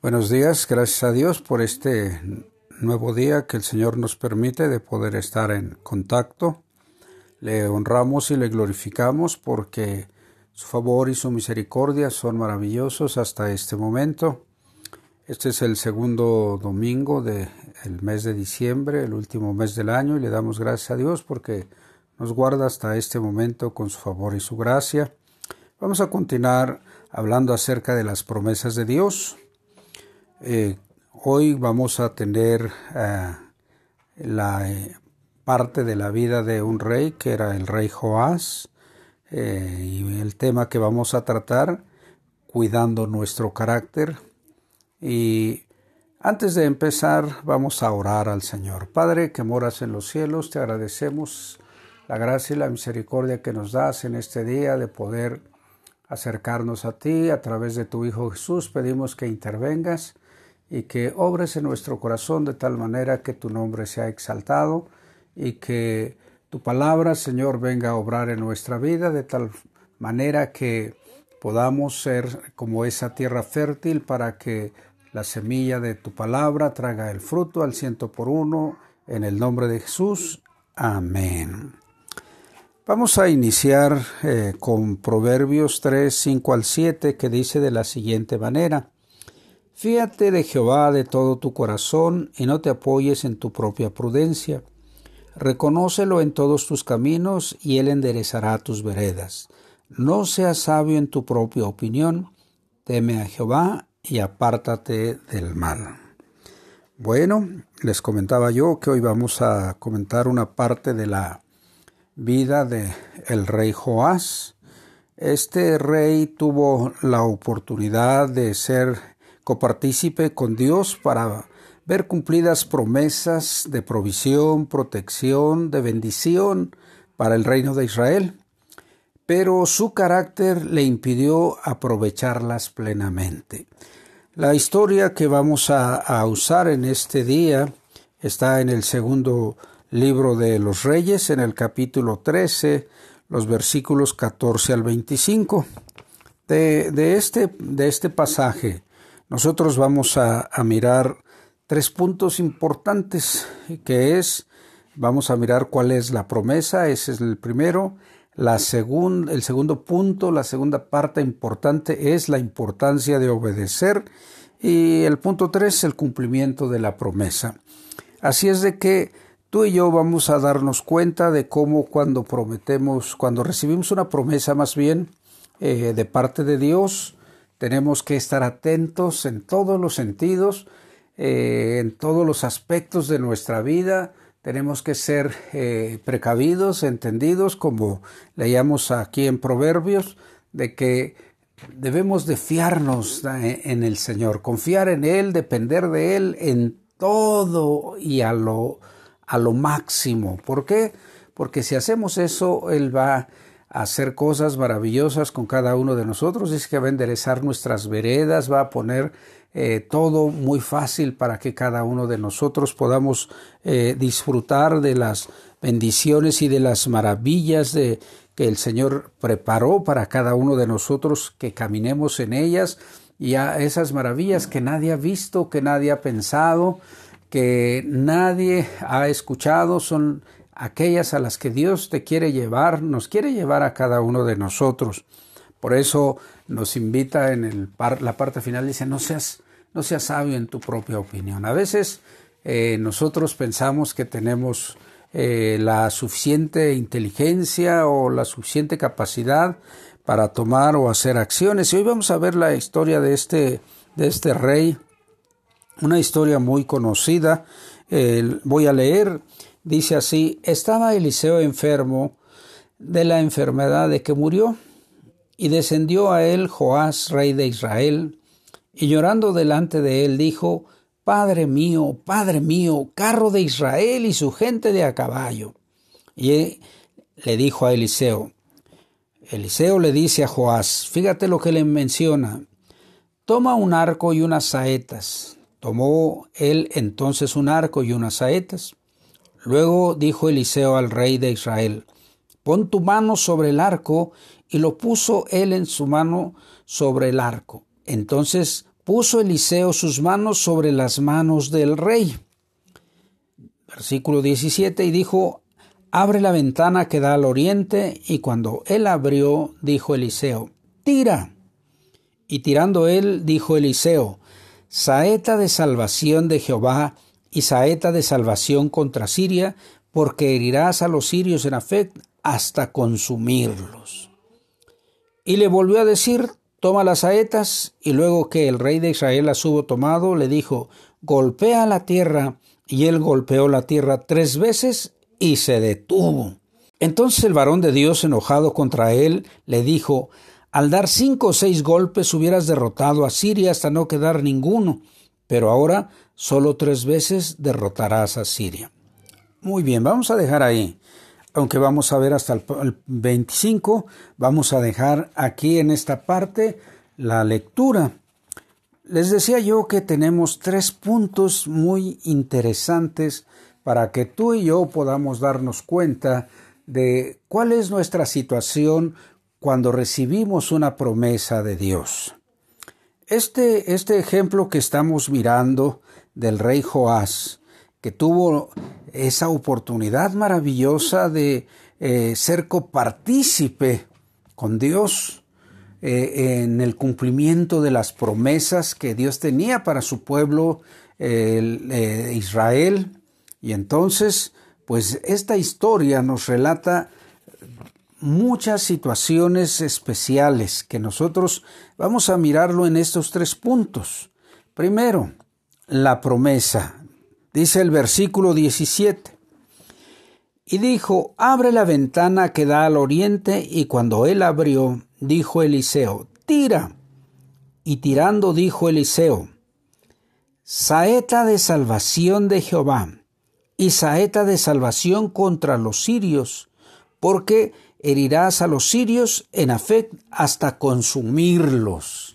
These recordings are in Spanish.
Buenos días, gracias a Dios por este nuevo día que el Señor nos permite de poder estar en contacto. Le honramos y le glorificamos porque su favor y su misericordia son maravillosos hasta este momento. Este es el segundo domingo del mes de diciembre, el último mes del año, y le damos gracias a Dios porque nos guarda hasta este momento con su favor y su gracia. Vamos a continuar hablando acerca de las promesas de Dios. Eh, hoy vamos a tener eh, la eh, parte de la vida de un rey que era el rey Joás y el tema que vamos a tratar cuidando nuestro carácter y antes de empezar vamos a orar al Señor. Padre que moras en los cielos, te agradecemos la gracia y la misericordia que nos das en este día de poder acercarnos a ti a través de tu Hijo Jesús. Pedimos que intervengas y que obres en nuestro corazón de tal manera que tu nombre sea exaltado y que tu palabra, Señor, venga a obrar en nuestra vida de tal manera que podamos ser como esa tierra fértil para que la semilla de tu palabra traga el fruto al ciento por uno. En el nombre de Jesús. Amén. Vamos a iniciar eh, con Proverbios 3, 5 al 7, que dice de la siguiente manera. Fíate de Jehová de todo tu corazón y no te apoyes en tu propia prudencia. Reconócelo en todos tus caminos y él enderezará tus veredas. No seas sabio en tu propia opinión, teme a Jehová y apártate del mal. Bueno, les comentaba yo que hoy vamos a comentar una parte de la vida de el rey Joás. Este rey tuvo la oportunidad de ser copartícipe con Dios para ver cumplidas promesas de provisión, protección, de bendición para el reino de Israel, pero su carácter le impidió aprovecharlas plenamente. La historia que vamos a, usar en este día está en el segundo libro de los Reyes, en el capítulo 13, los versículos 14 al 25. De, este, de este pasaje nosotros vamos a, mirar tres puntos importantes, que es, vamos a mirar cuál es la promesa, ese es el primero, la el segundo punto, la segunda parte importante es la importancia de obedecer y el punto tres, el cumplimiento de la promesa. Así es de que tú y yo vamos a darnos cuenta de cómo cuando prometemos, cuando recibimos una promesa más bien eh, de parte de Dios, tenemos que estar atentos en todos los sentidos, eh, en todos los aspectos de nuestra vida. Tenemos que ser eh, precavidos, entendidos, como leíamos aquí en Proverbios, de que debemos de fiarnos eh, en el Señor, confiar en Él, depender de Él en todo y a lo, a lo máximo. ¿Por qué? Porque si hacemos eso, Él va hacer cosas maravillosas con cada uno de nosotros, es que va a enderezar nuestras veredas, va a poner eh, todo muy fácil para que cada uno de nosotros podamos eh, disfrutar de las bendiciones y de las maravillas de, que el Señor preparó para cada uno de nosotros, que caminemos en ellas y a esas maravillas que nadie ha visto, que nadie ha pensado, que nadie ha escuchado, son aquellas a las que Dios te quiere llevar, nos quiere llevar a cada uno de nosotros. Por eso nos invita en el la parte final, dice, no seas, no seas sabio en tu propia opinión. A veces eh, nosotros pensamos que tenemos eh, la suficiente inteligencia o la suficiente capacidad para tomar o hacer acciones. Y hoy vamos a ver la historia de este, de este rey, una historia muy conocida. voy a leer Dice así, estaba Eliseo enfermo de la enfermedad de que murió, y descendió a él Joás, rey de Israel, y llorando delante de él dijo, Padre mío, Padre mío, carro de Israel y su gente de a caballo. Y le dijo a Eliseo, Eliseo le dice a Joás, fíjate lo que le menciona, toma un arco y unas saetas. Tomó él entonces un arco y unas saetas. Luego dijo Eliseo al rey de Israel, pon tu mano sobre el arco, y lo puso él en su mano sobre el arco. Entonces puso Eliseo sus manos sobre las manos del rey. Versículo 17, y dijo, abre la ventana que da al oriente, y cuando él abrió, dijo Eliseo, tira. Y tirando él, dijo Eliseo, saeta de salvación de Jehová y saeta de salvación contra Siria, porque herirás a los sirios en Afec hasta consumirlos. Y le volvió a decir, toma las saetas, y luego que el rey de Israel las hubo tomado, le dijo, golpea la tierra, y él golpeó la tierra tres veces y se detuvo. Entonces el varón de Dios, enojado contra él, le dijo, al dar cinco o seis golpes hubieras derrotado a Siria hasta no quedar ninguno, pero ahora solo tres veces derrotarás a Siria. Muy bien, vamos a dejar ahí. Aunque vamos a ver hasta el 25, vamos a dejar aquí en esta parte la lectura. Les decía yo que tenemos tres puntos muy interesantes para que tú y yo podamos darnos cuenta de cuál es nuestra situación cuando recibimos una promesa de Dios. Este, este ejemplo que estamos mirando del rey Joás, que tuvo esa oportunidad maravillosa de eh, ser copartícipe con Dios eh, en el cumplimiento de las promesas que Dios tenía para su pueblo eh, Israel. Y entonces, pues esta historia nos relata muchas situaciones especiales que nosotros vamos a mirarlo en estos tres puntos. Primero, la promesa. Dice el versículo 17. Y dijo, abre la ventana que da al oriente, y cuando él abrió, dijo Eliseo, tira. Y tirando dijo Eliseo, saeta de salvación de Jehová, y saeta de salvación contra los sirios, porque herirás a los sirios en Afec hasta consumirlos.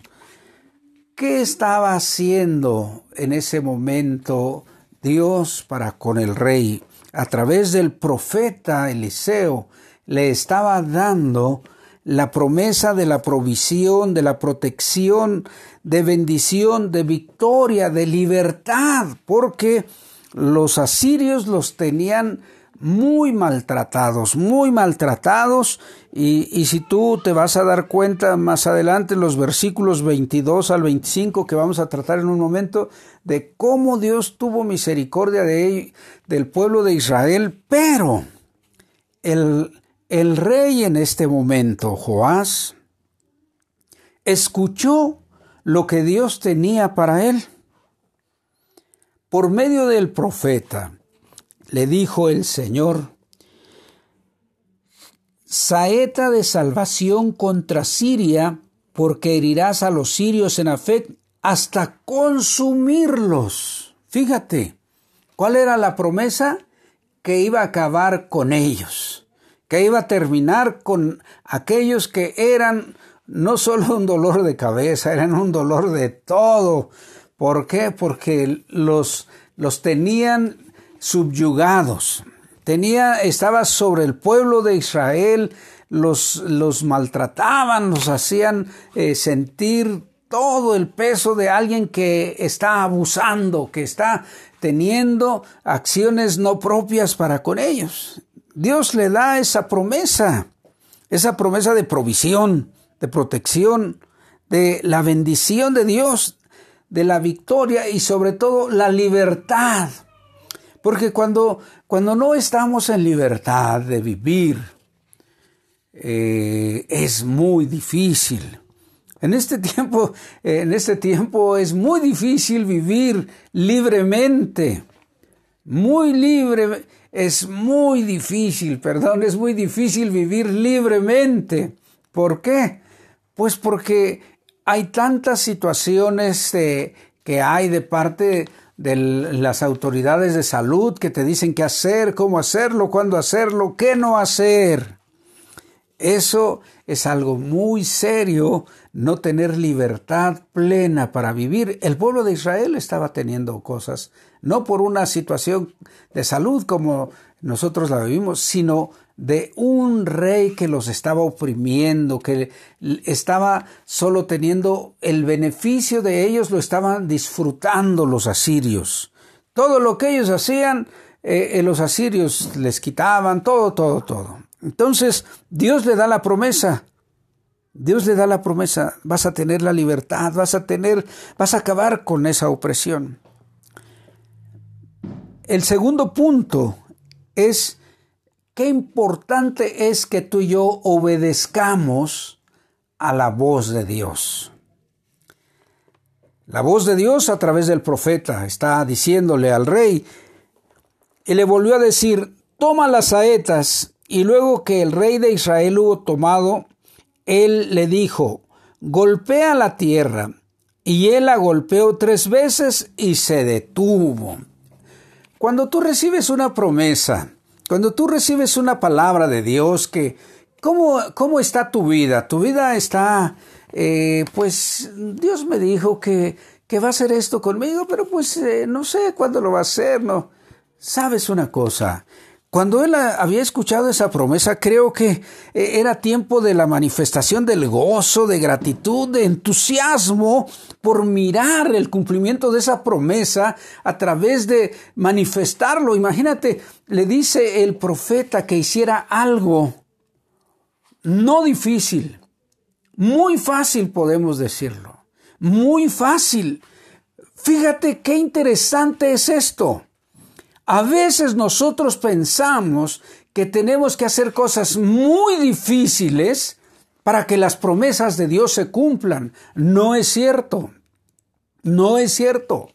¿Qué estaba haciendo en ese momento Dios para con el rey? A través del profeta Eliseo le estaba dando la promesa de la provisión, de la protección, de bendición, de victoria, de libertad, porque los asirios los tenían muy maltratados, muy maltratados. Y, si tú te vas a dar cuenta más adelante, los versículos 22 al 25 que vamos a tratar en un momento, de cómo Dios tuvo misericordia de del pueblo de Israel, pero el, el rey en este momento, Joás, escuchó lo que Dios tenía para él. Por medio del profeta, le dijo el Señor, saeta de salvación contra Siria, porque herirás a los sirios en Afec hasta consumirlos. Fíjate, ¿cuál era la promesa? Que iba a acabar con ellos, que iba a terminar con aquellos que eran no solo un dolor de cabeza, eran un dolor de todo. ¿Por qué? Porque los, los tenían subyugados. Tenía, estaba sobre el pueblo de Israel, los, los maltrataban, los hacían eh, sentir todo el peso de alguien que está abusando, que está teniendo acciones no propias para con ellos. Dios le da esa promesa, esa promesa de provisión, de protección, de la bendición de Dios, de la victoria y sobre todo la libertad porque cuando, cuando no estamos en libertad de vivir, eh, es muy difícil. En este tiempo, en este tiempo es muy difícil vivir libremente. Muy libre, es muy difícil, perdón, es muy difícil vivir libremente. ¿Por qué? Pues porque hay tantas situaciones eh, que hay de parte de las autoridades de salud que te dicen qué hacer, cómo hacerlo, cuándo hacerlo, qué no hacer. Eso es algo muy serio, no tener libertad plena para vivir. El pueblo de Israel estaba teniendo cosas, no por una situación de salud como nosotros la vivimos, sino de un rey que los estaba oprimiendo, que estaba solo teniendo el beneficio de ellos, lo estaban disfrutando los asirios. Todo lo que ellos hacían, eh, los asirios les quitaban, todo, todo, todo. Entonces Dios le da la promesa. Dios le da la promesa, vas a tener la libertad, vas a tener, vas a acabar con esa opresión. El segundo punto es qué importante es que tú y yo obedezcamos a la voz de Dios. La voz de Dios a través del profeta está diciéndole al rey y le volvió a decir, toma las saetas y luego que el rey de Israel hubo tomado, él le dijo, golpea la tierra. Y él la golpeó tres veces y se detuvo. Cuando tú recibes una promesa, cuando tú recibes una palabra de Dios que, ¿cómo, cómo está tu vida? Tu vida está, eh, pues Dios me dijo que, que va a hacer esto conmigo, pero pues eh, no sé cuándo lo va a hacer, ¿no? Sabes una cosa, cuando él había escuchado esa promesa, creo que eh, era tiempo de la manifestación del gozo, de gratitud, de entusiasmo por mirar el cumplimiento de esa promesa a través de manifestarlo. Imagínate, le dice el profeta que hiciera algo no difícil, muy fácil podemos decirlo, muy fácil. Fíjate qué interesante es esto. A veces nosotros pensamos que tenemos que hacer cosas muy difíciles para que las promesas de Dios se cumplan. No es cierto. No es cierto.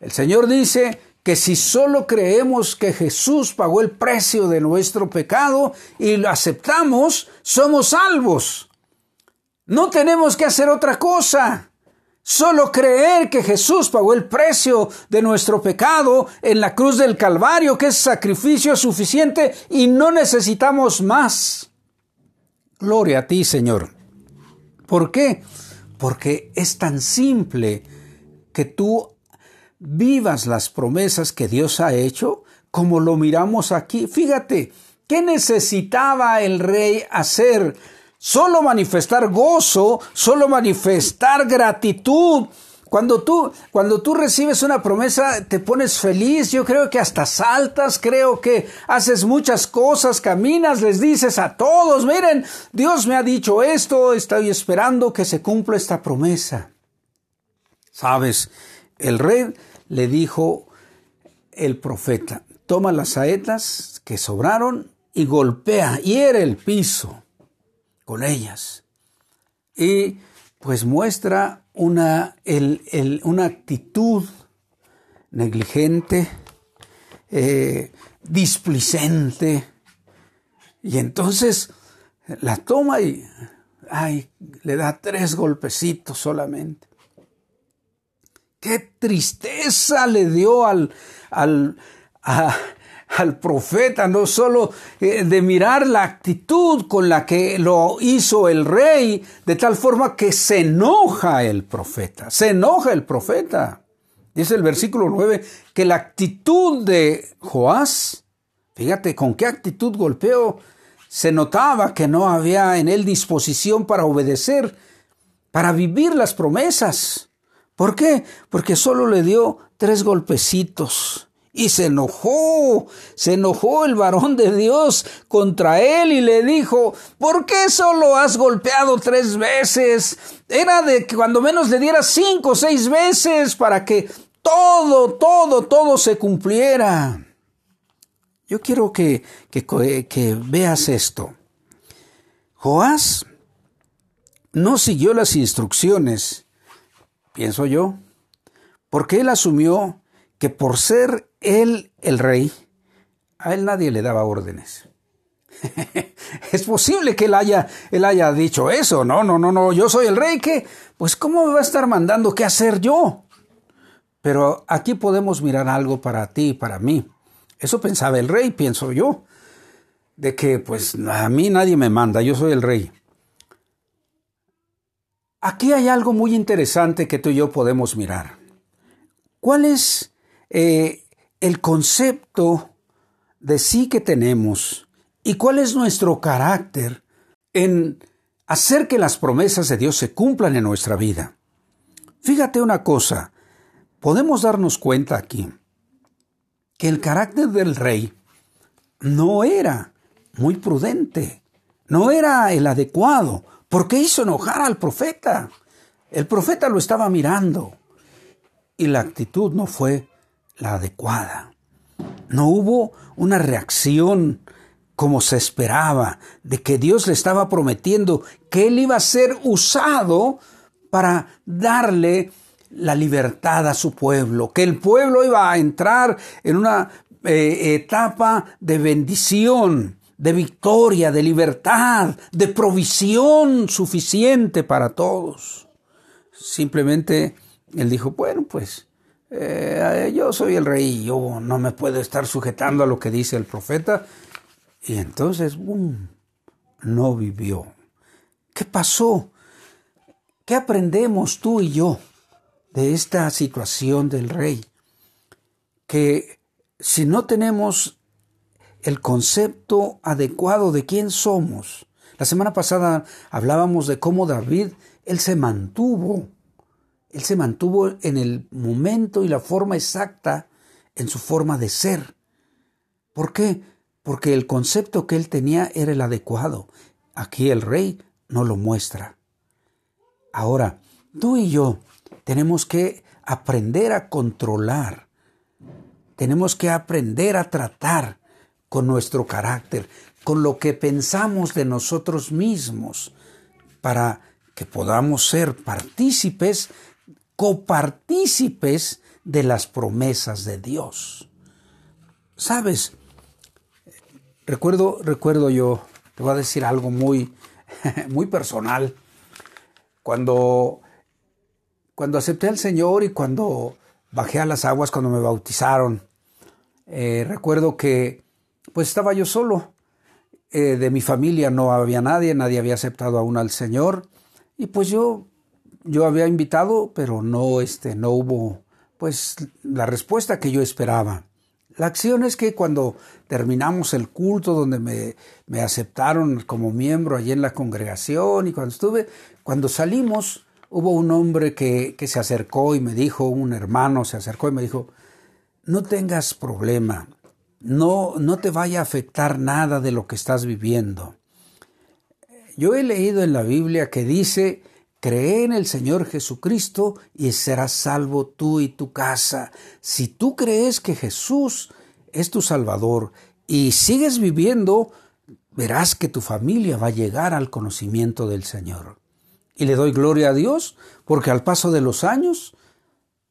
El Señor dice que si solo creemos que Jesús pagó el precio de nuestro pecado y lo aceptamos, somos salvos. No tenemos que hacer otra cosa. Solo creer que Jesús pagó el precio de nuestro pecado en la cruz del Calvario, que es sacrificio suficiente y no necesitamos más. Gloria a ti, Señor. ¿Por qué? Porque es tan simple que tú vivas las promesas que Dios ha hecho como lo miramos aquí. Fíjate, ¿qué necesitaba el rey hacer? Solo manifestar gozo, solo manifestar gratitud. Cuando tú, cuando tú recibes una promesa, te pones feliz, yo creo que hasta saltas, creo que haces muchas cosas, caminas, les dices a todos, miren, Dios me ha dicho esto, estoy esperando que se cumpla esta promesa. Sabes, el rey le dijo el profeta, toma las saetas que sobraron y golpea, hiere el piso con ellas. Y pues muestra una, una actitud negligente, eh, displicente. Y entonces la toma y ay, le da tres golpecitos solamente. Qué tristeza le dio al, al, al profeta, no solo eh, de mirar la actitud con la que lo hizo el rey, de tal forma que se enoja el profeta, se enoja el profeta. Dice el versículo 9 que la actitud de Joás, fíjate con qué actitud golpeó, se notaba que no había en él disposición para obedecer, para vivir las promesas. ¿Por qué? Porque solo le dio tres golpecitos y se enojó, se enojó el varón de Dios contra él y le dijo, ¿por qué solo has golpeado tres veces? Era de que cuando menos le dieras cinco o seis veces para que todo, todo, todo se cumpliera. Yo quiero que, que, que veas esto. Joás no siguió las instrucciones, pienso yo, porque él asumió que por ser él el rey, a él nadie le daba órdenes. es posible que él haya, él haya dicho eso, no, no, no, no, yo soy el rey, que, pues, ¿cómo me va a estar mandando qué hacer yo? Pero aquí podemos mirar algo para ti y para mí. Eso pensaba el rey, pienso yo, de que, pues, a mí nadie me manda, yo soy el rey. Aquí hay algo muy interesante que tú y yo podemos mirar. ¿Cuál es eh, el concepto de sí que tenemos ¿Y cuál es nuestro carácter en hacer que las promesas de Dios se cumplan en nuestra vida? Fíjate una cosa, podemos darnos cuenta aquí que el carácter del rey no era muy prudente, no era el adecuado, porque hizo enojar al profeta. El profeta lo estaba mirando y la actitud no fue la adecuada. No hubo una reacción como se esperaba, de que Dios le estaba prometiendo que él iba a ser usado para darle la libertad a su pueblo, que el pueblo iba a entrar en una eh, etapa de bendición, de victoria, de libertad, de provisión suficiente para todos. Simplemente él dijo, bueno, pues eh, yo soy el rey, yo no me puedo estar sujetando a lo que dice el profeta. Y entonces, ¡bum!, no vivió. ¿Qué pasó? ¿Qué aprendemos tú y yo de esta situación del rey? Que si no tenemos el concepto adecuado de quién somos, la semana pasada hablábamos de cómo David, él se mantuvo él se mantuvo en el momento y la forma exacta en su forma de ser. ¿Por qué? Porque el concepto que él tenía era el adecuado. Aquí el rey no lo muestra. Ahora, tú y yo tenemos que aprender a controlar. Tenemos que aprender a tratar con nuestro carácter, con lo que pensamos de nosotros mismos, para que podamos ser partícipes copartícipes de las promesas de Dios. ¿Sabes? Recuerdo, recuerdo yo, te voy a decir algo muy, muy personal. Cuando, cuando acepté al Señor y cuando bajé a las aguas, cuando me bautizaron, eh, recuerdo que pues estaba yo solo. Eh, de mi familia no había nadie, nadie había aceptado aún al Señor. Y pues yo yo había invitado, pero no, este, no hubo, pues, la respuesta que yo esperaba. La acción es que cuando terminamos el culto donde me, me aceptaron como miembro allí en la congregación y cuando estuve, cuando salimos, hubo un hombre que, que se acercó y me dijo, un hermano se acercó y me dijo, no tengas problema, no, no te vaya a afectar nada de lo que estás viviendo. Yo he leído en la Biblia que dice Cree en el Señor Jesucristo y serás salvo tú y tu casa. Si tú crees que Jesús es tu Salvador y sigues viviendo, verás que tu familia va a llegar al conocimiento del Señor. Y le doy gloria a Dios porque al paso de los años,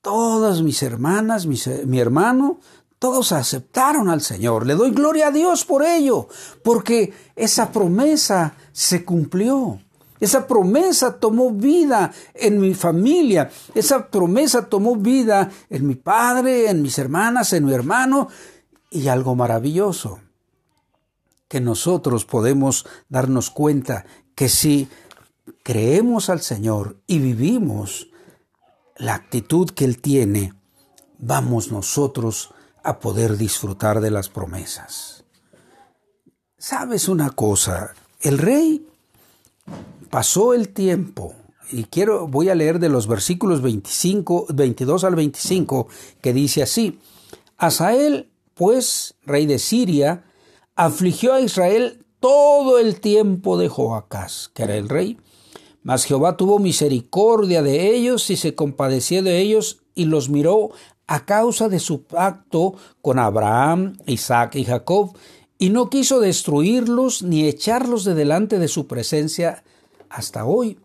todas mis hermanas, mi hermano, todos aceptaron al Señor. Le doy gloria a Dios por ello, porque esa promesa se cumplió. Esa promesa tomó vida en mi familia. Esa promesa tomó vida en mi padre, en mis hermanas, en mi hermano. Y algo maravilloso, que nosotros podemos darnos cuenta que si creemos al Señor y vivimos la actitud que Él tiene, vamos nosotros a poder disfrutar de las promesas. ¿Sabes una cosa? El rey pasó el tiempo, y quiero, voy a leer de los versículos 25, 22 al 25, que dice así, Asael, pues, rey de Siria, afligió a Israel todo el tiempo de Joacás, que era el rey. Mas Jehová tuvo misericordia de ellos y se compadeció de ellos y los miró a causa de su pacto con Abraham, Isaac y Jacob, y no quiso destruirlos ni echarlos de delante de su presencia hasta hoy.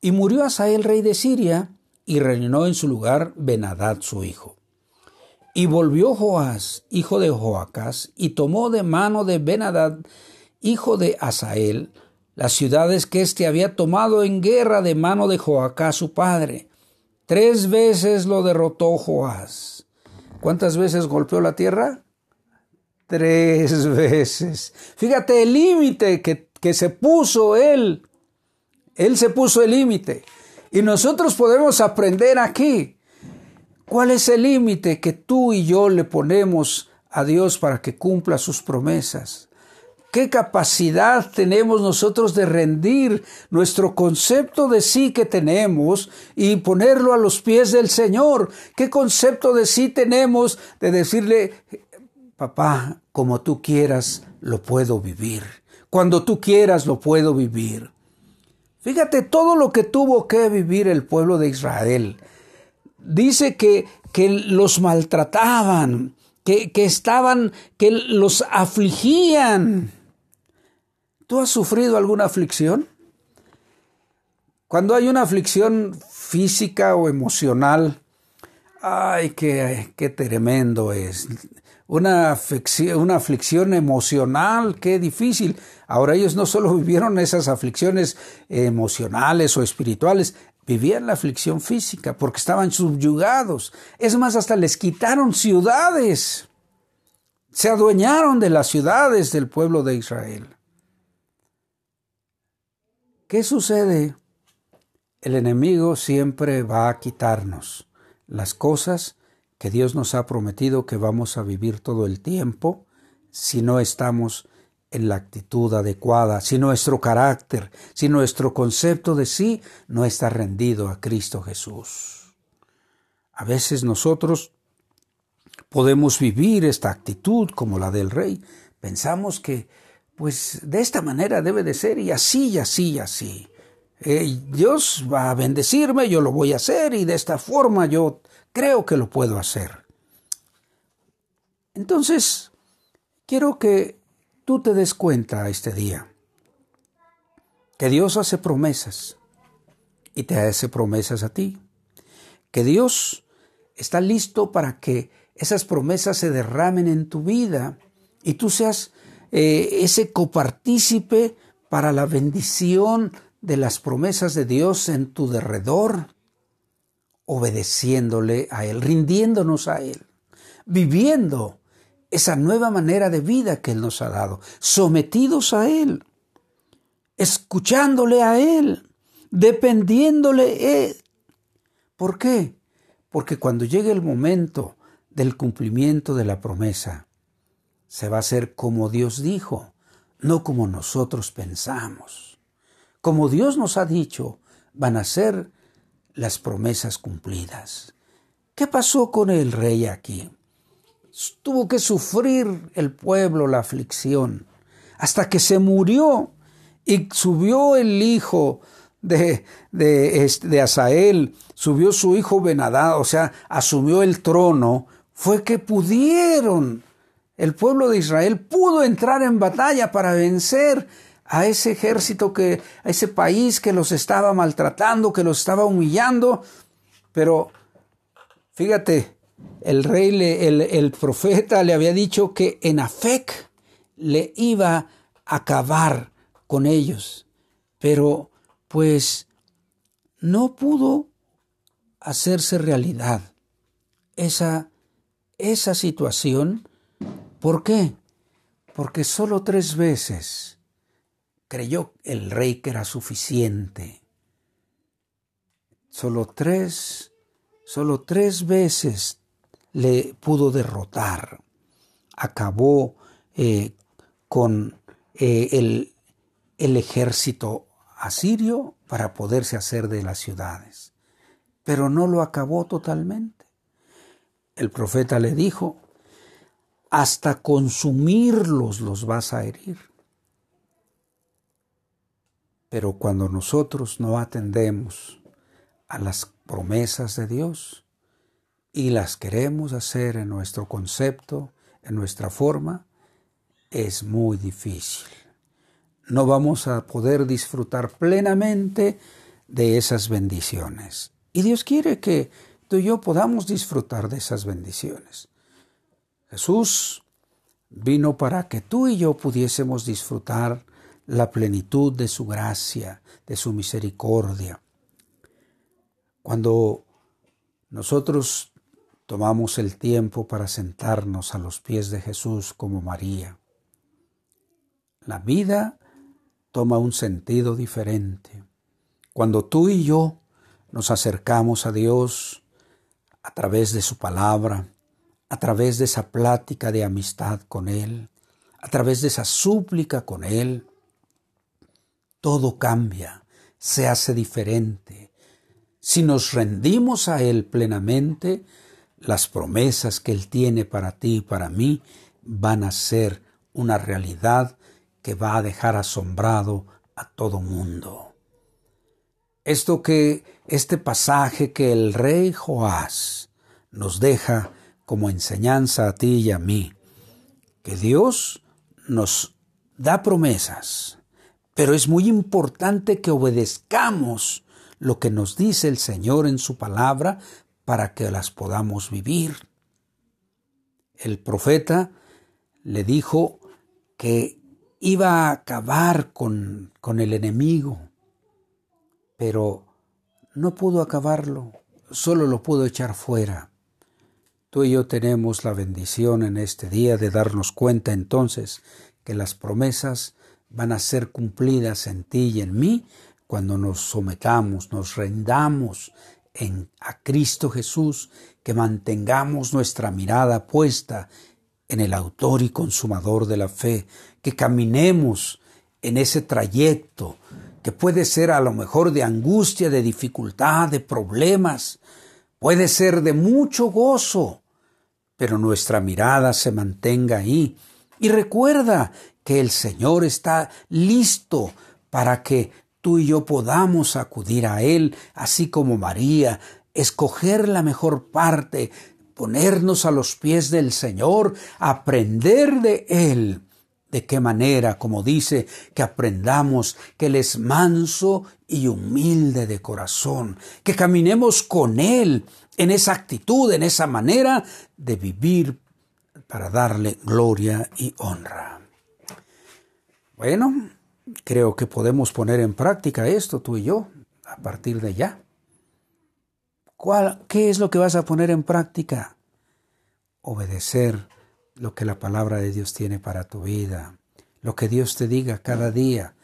Y murió Asael, rey de Siria, y reinó en su lugar Benadad, su hijo. Y volvió Joás, hijo de Joacás, y tomó de mano de Benadad, hijo de Asael, las ciudades que éste había tomado en guerra de mano de Joacás, su padre. Tres veces lo derrotó Joás. ¿Cuántas veces golpeó la tierra? Tres veces. Fíjate el límite que, que se puso él él se puso el límite. Y nosotros podemos aprender aquí cuál es el límite que tú y yo le ponemos a Dios para que cumpla sus promesas. qué capacidad tenemos nosotros de rendir nuestro concepto de sí que tenemos y ponerlo a los pies del Señor. ¿Qué concepto de sí tenemos de decirle, papá, como tú quieras, lo puedo vivir? Cuando tú quieras, lo puedo vivir. Fíjate todo lo que tuvo que vivir el pueblo de Israel. Dice que, que los maltrataban, que, que estaban, que los afligían. ¿Tú has sufrido alguna aflicción? Cuando hay una aflicción física o emocional, ay, qué, qué tremendo es. Una aflicción, una aflicción emocional, qué difícil. Ahora ellos no solo vivieron esas aflicciones emocionales o espirituales, vivían la aflicción física porque estaban subyugados. Es más, hasta les quitaron ciudades. Se adueñaron de las ciudades del pueblo de Israel. ¿Qué sucede? El enemigo siempre va a quitarnos las cosas que Dios nos ha prometido que vamos a vivir todo el tiempo si no estamos en la actitud adecuada, si nuestro carácter, si nuestro concepto de sí no está rendido a Cristo Jesús. A veces nosotros podemos vivir esta actitud como la del rey. Pensamos que pues de esta manera debe de ser y así y así y así. Eh, Dios va a bendecirme, yo lo voy a hacer y de esta forma yo creo que lo puedo hacer. Entonces, quiero que tú te des cuenta este día que Dios hace promesas y te hace promesas a ti. Que Dios está listo para que esas promesas se derramen en tu vida y tú seas eh, ese copartícipe para la bendición de las promesas de Dios en tu derredor, obedeciéndole a Él, rindiéndonos a Él, viviendo esa nueva manera de vida que Él nos ha dado, sometidos a Él, escuchándole a Él, dependiéndole Él. ¿Por qué? Porque cuando llegue el momento del cumplimiento de la promesa, se va a hacer como Dios dijo, no como nosotros pensamos. Como Dios nos ha dicho, van a ser las promesas cumplidas. ¿Qué pasó con el rey aquí? Tuvo que sufrir el pueblo la aflicción hasta que se murió y subió el hijo de, de, de Asael, subió su hijo Benadá, o sea, asumió el trono, fue que pudieron el pueblo de Israel pudo entrar en batalla para vencer a ese ejército que, a ese país que los estaba maltratando, que los estaba humillando. Pero fíjate, el rey, el, el profeta le había dicho que en Afec le iba a acabar con ellos. Pero pues no pudo hacerse realidad esa, esa situación ¿Por qué? Porque solo tres veces creyó el rey que era suficiente. Solo tres, solo tres veces le pudo derrotar. Acabó eh, con eh, el, el ejército asirio para poderse hacer de las ciudades. Pero no lo acabó totalmente. El profeta le dijo, hasta consumirlos los vas a herir. Pero cuando nosotros no atendemos a las promesas de Dios y las queremos hacer en nuestro concepto, en nuestra forma, es muy difícil. No vamos a poder disfrutar plenamente de esas bendiciones. Y Dios quiere que tú y yo podamos disfrutar de esas bendiciones. Jesús vino para que tú y yo pudiésemos disfrutar la plenitud de su gracia, de su misericordia. Cuando nosotros tomamos el tiempo para sentarnos a los pies de Jesús como María, la vida toma un sentido diferente. Cuando tú y yo nos acercamos a Dios a través de su palabra, a través de esa plática de amistad con Él, a través de esa súplica con Él, todo cambia, se hace diferente. Si nos rendimos a Él plenamente, las promesas que Él tiene para ti y para mí van a ser una realidad que va a dejar asombrado a todo mundo. Esto que este pasaje que el rey Joás nos deja como enseñanza a ti y a mí, que Dios nos da promesas, pero es muy importante que obedezcamos lo que nos dice el Señor en su palabra para que las podamos vivir. El profeta le dijo que iba a acabar con, con el enemigo, pero no pudo acabarlo, solo lo pudo echar fuera. Tú y yo tenemos la bendición en este día de darnos cuenta entonces que las promesas van a ser cumplidas en ti y en mí cuando nos sometamos, nos rendamos en, a Cristo Jesús, que mantengamos nuestra mirada puesta en el autor y consumador de la fe, que caminemos en ese trayecto que puede ser a lo mejor de angustia, de dificultad, de problemas, puede ser de mucho gozo, pero nuestra mirada se mantenga ahí. Y recuerda que el Señor está listo para que tú y yo podamos acudir a Él, así como María, escoger la mejor parte, ponernos a los pies del Señor, aprender de Él. ¿De qué manera? Como dice, que aprendamos que Él es manso y humilde de corazón, que caminemos con Él en esa actitud, en esa manera de vivir para darle gloria y honra. Bueno, creo que podemos poner en práctica esto tú y yo a partir de ya. ¿Cuál, ¿Qué es lo que vas a poner en práctica? Obedecer lo que la palabra de Dios tiene para tu vida, lo que Dios te diga cada día.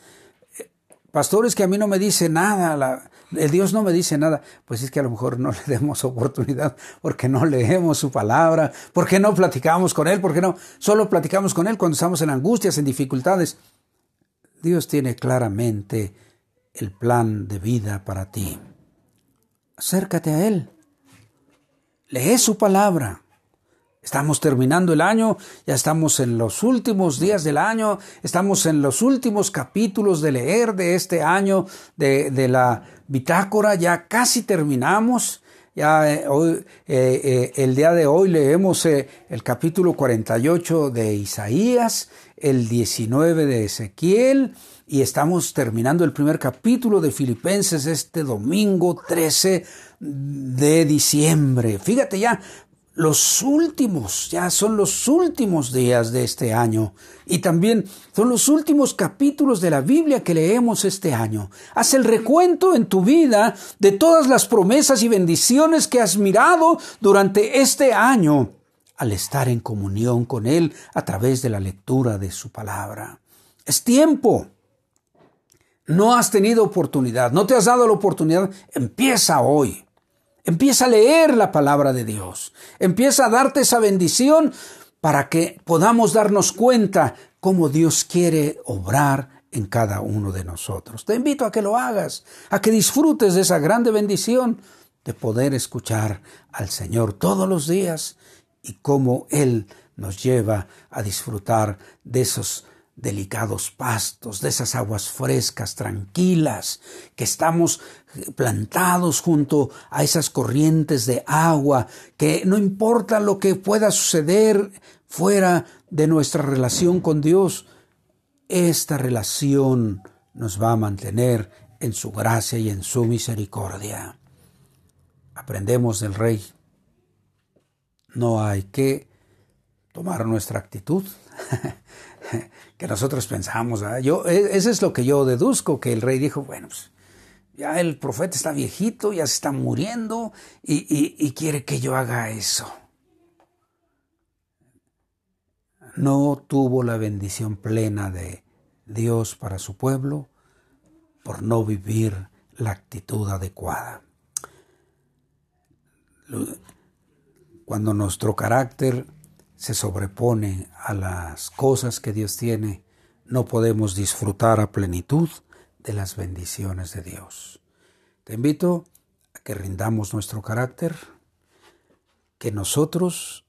Pastores que a mí no me dice nada, el Dios no me dice nada, pues es que a lo mejor no le demos oportunidad porque no leemos su palabra, porque no platicamos con Él, porque no, solo platicamos con Él cuando estamos en angustias, en dificultades. Dios tiene claramente el plan de vida para ti. Acércate a Él. Lee su palabra. Estamos terminando el año, ya estamos en los últimos días del año, estamos en los últimos capítulos de leer de este año de, la bitácora, ya casi terminamos. Ya eh, hoy, eh, eh, el día de hoy leemos el capítulo 48 de Isaías, el 19 de Ezequiel y estamos terminando el primer capítulo de Filipenses este domingo 13 de diciembre. Fíjate ya, los últimos, ya son los últimos días de este año y también son los últimos capítulos de la Biblia que leemos este año. Haz el recuento en tu vida de todas las promesas y bendiciones que has mirado durante este año al estar en comunión con Él a través de la lectura de su palabra. Es tiempo. No has tenido oportunidad, no te has dado la oportunidad, empieza hoy. Empieza a leer la palabra de Dios. Empieza a darte esa bendición para que podamos darnos cuenta cómo Dios quiere obrar en cada uno de nosotros. Te invito a que lo hagas, a que disfrutes de esa grande bendición de poder escuchar al Señor todos los días y cómo Él nos lleva a disfrutar de esos delicados pastos, de esas aguas frescas, tranquilas, que estamos plantados junto a esas corrientes de agua, que no importa lo que pueda suceder fuera de nuestra relación con Dios, esta relación nos va a mantener en su gracia y en su misericordia. Aprendemos del Rey. No hay que tomar nuestra actitud que nosotros pensamos. Yo, e, eso es lo que yo deduzco, que el rey dijo, bueno, pues ya el profeta está viejito, ya se está muriendo y, quiere que yo haga eso. No tuvo la bendición plena de Dios para su pueblo por no vivir la actitud adecuada. Cuando nuestro carácter se sobrepone a las cosas que Dios tiene, no podemos disfrutar a plenitud de las bendiciones de Dios. Te invito a que rindamos nuestro carácter, que nosotros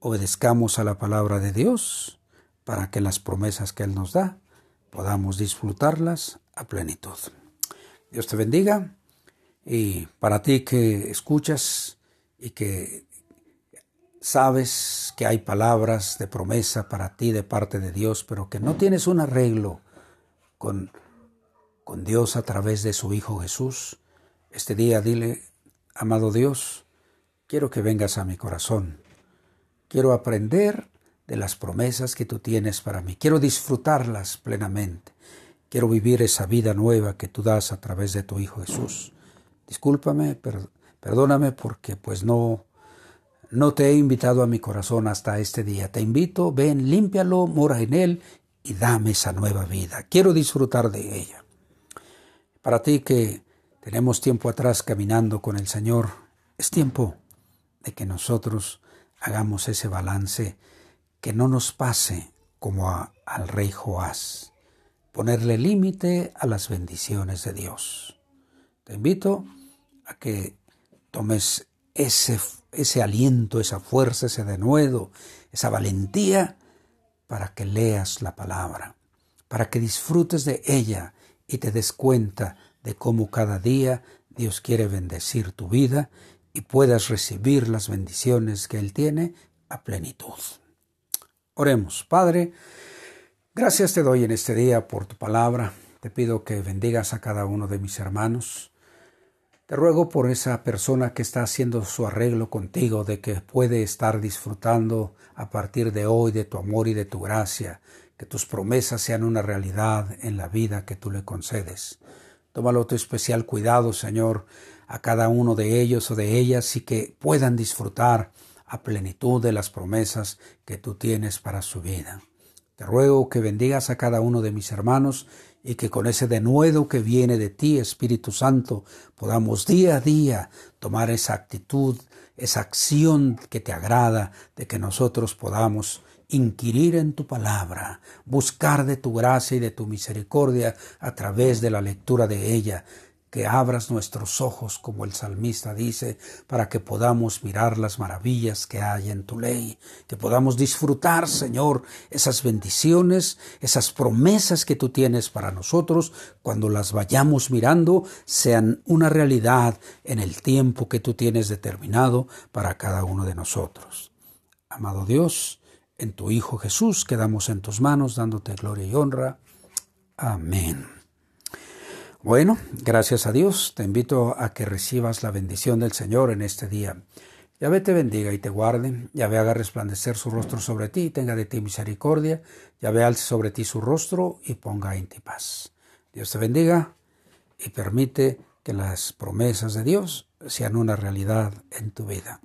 obedezcamos a la palabra de Dios para que las promesas que Él nos da podamos disfrutarlas a plenitud. Dios te bendiga y para ti que escuchas y que sabes que hay palabras de promesa para ti de parte de Dios, pero que no tienes un arreglo con, con Dios a través de su Hijo Jesús, este día dile, amado Dios, quiero que vengas a mi corazón, quiero aprender de las promesas que tú tienes para mí, quiero disfrutarlas plenamente, quiero vivir esa vida nueva que tú das a través de tu Hijo Jesús. Discúlpame, perdóname porque pues no, no te he invitado a mi corazón hasta este día. Te invito, ven, límpialo, mora en él y dame esa nueva vida. Quiero disfrutar de ella. Para ti que tenemos tiempo atrás caminando con el Señor, es tiempo de que nosotros hagamos ese balance, que no nos pase como al rey Joás, ponerle límite a las bendiciones de Dios. Te invito a que tomes ese, ese aliento, esa fuerza, ese denuedo, esa valentía para que leas la palabra, para que disfrutes de ella y te des cuenta de cómo cada día Dios quiere bendecir tu vida y puedas recibir las bendiciones que Él tiene a plenitud. Oremos, Padre, gracias te doy en este día por tu palabra. Te pido que bendigas a cada uno de mis hermanos te ruego por esa persona que está haciendo su arreglo contigo, de que puede estar disfrutando a partir de hoy de tu amor y de tu gracia, que tus promesas sean una realidad en la vida que tú le concedes. Tómalo tu especial cuidado, Señor, a cada uno de ellos o de ellas y que puedan disfrutar a plenitud de las promesas que tú tienes para su vida. Te ruego que bendigas a cada uno de mis hermanos y que con ese denuedo que viene de ti, Espíritu Santo, podamos día a día tomar esa actitud, esa acción que te agrada, de que nosotros podamos inquirir en tu palabra, buscar de tu gracia y de tu misericordia a través de la lectura de ella, que abras nuestros ojos, como el salmista dice, para que podamos mirar las maravillas que hay en tu ley, que podamos disfrutar, Señor, esas bendiciones, esas promesas que tú tienes para nosotros, cuando las vayamos mirando, sean una realidad en el tiempo que tú tienes determinado para cada uno de nosotros. Amado Dios, en tu Hijo Jesús quedamos en tus manos, dándote gloria y honra. Amén. Bueno, gracias a Dios, te invito a que recibas la bendición del Señor en este día. Yahvé te bendiga y te guarde, Yahvé haga resplandecer su rostro sobre ti y tenga de ti misericordia, Yahvé alce sobre ti su rostro y ponga en ti paz. Dios te bendiga y permite que las promesas de Dios sean una realidad en tu vida.